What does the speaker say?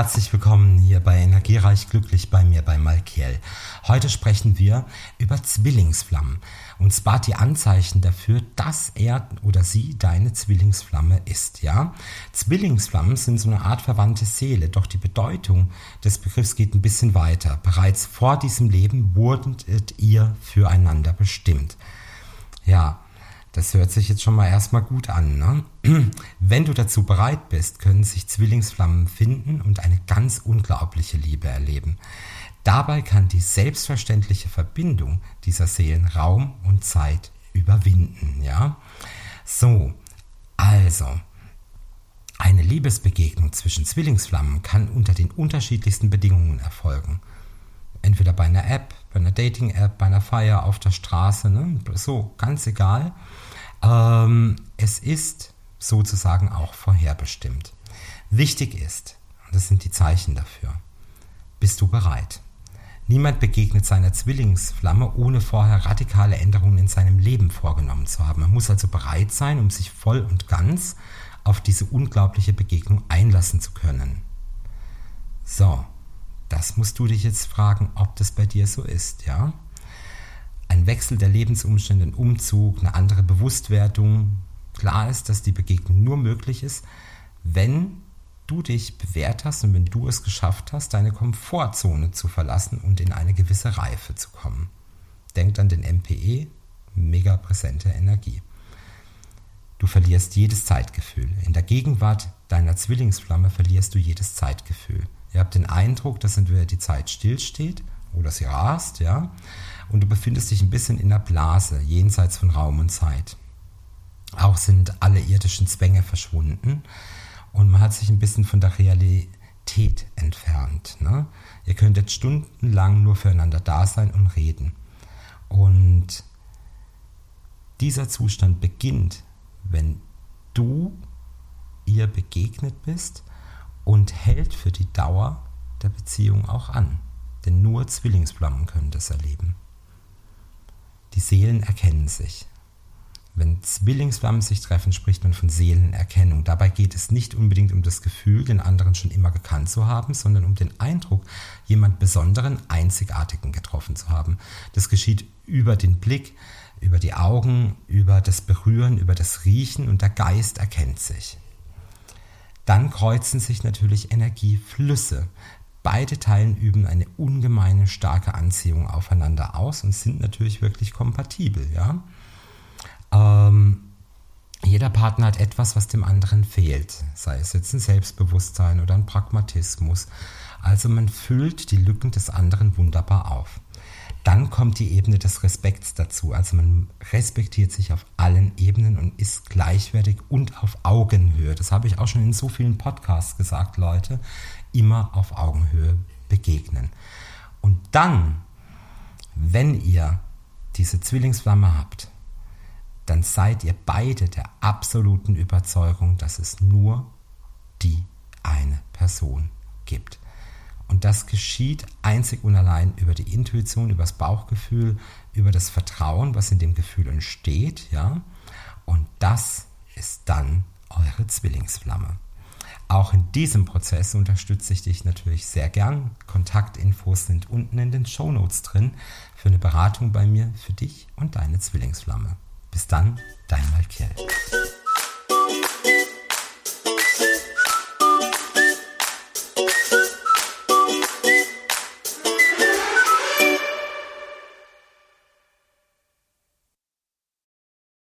Herzlich willkommen hier bei Energiereich Glücklich bei mir bei Malkiel. Heute sprechen wir über Zwillingsflammen und zwar die Anzeichen dafür, dass er oder sie deine Zwillingsflamme ist, ja? Zwillingsflammen sind so eine Art verwandte Seele, doch die Bedeutung des Begriffs geht ein bisschen weiter. Bereits vor diesem Leben wurdet ihr füreinander bestimmt. Ja, das hört sich jetzt schon mal erstmal gut an. Ne? Wenn du dazu bereit bist, können sich Zwillingsflammen finden und eine ganz unglaubliche Liebe erleben. Dabei kann die selbstverständliche Verbindung dieser Seelen Raum und Zeit überwinden. Ja? So, also, eine Liebesbegegnung zwischen Zwillingsflammen kann unter den unterschiedlichsten Bedingungen erfolgen. Entweder bei einer App, bei einer Dating-App, bei einer Feier auf der Straße, ne? so, ganz egal. Ähm, es ist sozusagen auch vorherbestimmt. Wichtig ist, und das sind die Zeichen dafür, bist du bereit? Niemand begegnet seiner Zwillingsflamme, ohne vorher radikale Änderungen in seinem Leben vorgenommen zu haben. Man muss also bereit sein, um sich voll und ganz auf diese unglaubliche Begegnung einlassen zu können. So, das musst du dich jetzt fragen, ob das bei dir so ist, ja? Ein Wechsel der Lebensumstände, ein Umzug, eine andere Bewusstwertung. Klar ist, dass die Begegnung nur möglich ist, wenn du dich bewährt hast und wenn du es geschafft hast, deine Komfortzone zu verlassen und in eine gewisse Reife zu kommen. Denk an den MPE, mega präsente Energie. Du verlierst jedes Zeitgefühl. In der Gegenwart deiner Zwillingsflamme verlierst du jedes Zeitgefühl. Ihr habt den Eindruck, dass entweder die Zeit stillsteht oder sie rast, ja, und du befindest dich ein bisschen in der Blase, jenseits von Raum und Zeit. Auch sind alle irdischen Zwänge verschwunden und man hat sich ein bisschen von der Realität entfernt. Ne? Ihr könntet stundenlang nur füreinander da sein und reden. Und dieser Zustand beginnt, wenn du ihr begegnet bist und hält für die Dauer der Beziehung auch an. Denn nur Zwillingsflammen können das erleben. Die Seelen erkennen sich. Wenn Zwillingsflammen sich treffen, spricht man von Seelenerkennung. Dabei geht es nicht unbedingt um das Gefühl, den anderen schon immer gekannt zu haben, sondern um den Eindruck, jemand Besonderen, Einzigartigen getroffen zu haben. Das geschieht über den Blick, über die Augen, über das Berühren, über das Riechen und der Geist erkennt sich. Dann kreuzen sich natürlich Energieflüsse. Beide Teilen üben eine ungemeine starke Anziehung aufeinander aus und sind natürlich wirklich kompatibel. Ja? Ähm, jeder Partner hat etwas, was dem anderen fehlt, sei es jetzt ein Selbstbewusstsein oder ein Pragmatismus. Also man füllt die Lücken des anderen wunderbar auf. Dann kommt die Ebene des Respekts dazu. Also man respektiert sich auf allen Ebenen und ist gleichwertig und auf Augenhöhe. Das habe ich auch schon in so vielen Podcasts gesagt, Leute immer auf Augenhöhe begegnen. Und dann, wenn ihr diese Zwillingsflamme habt, dann seid ihr beide der absoluten Überzeugung, dass es nur die eine Person gibt. Und das geschieht einzig und allein über die Intuition, über das Bauchgefühl, über das Vertrauen, was in dem Gefühl entsteht, ja. Und das ist dann eure Zwillingsflamme. Auch in diesem Prozess unterstütze ich dich natürlich sehr gern. Kontaktinfos sind unten in den Show Notes drin für eine Beratung bei mir, für dich und deine Zwillingsflamme. Bis dann, dein Malkiel.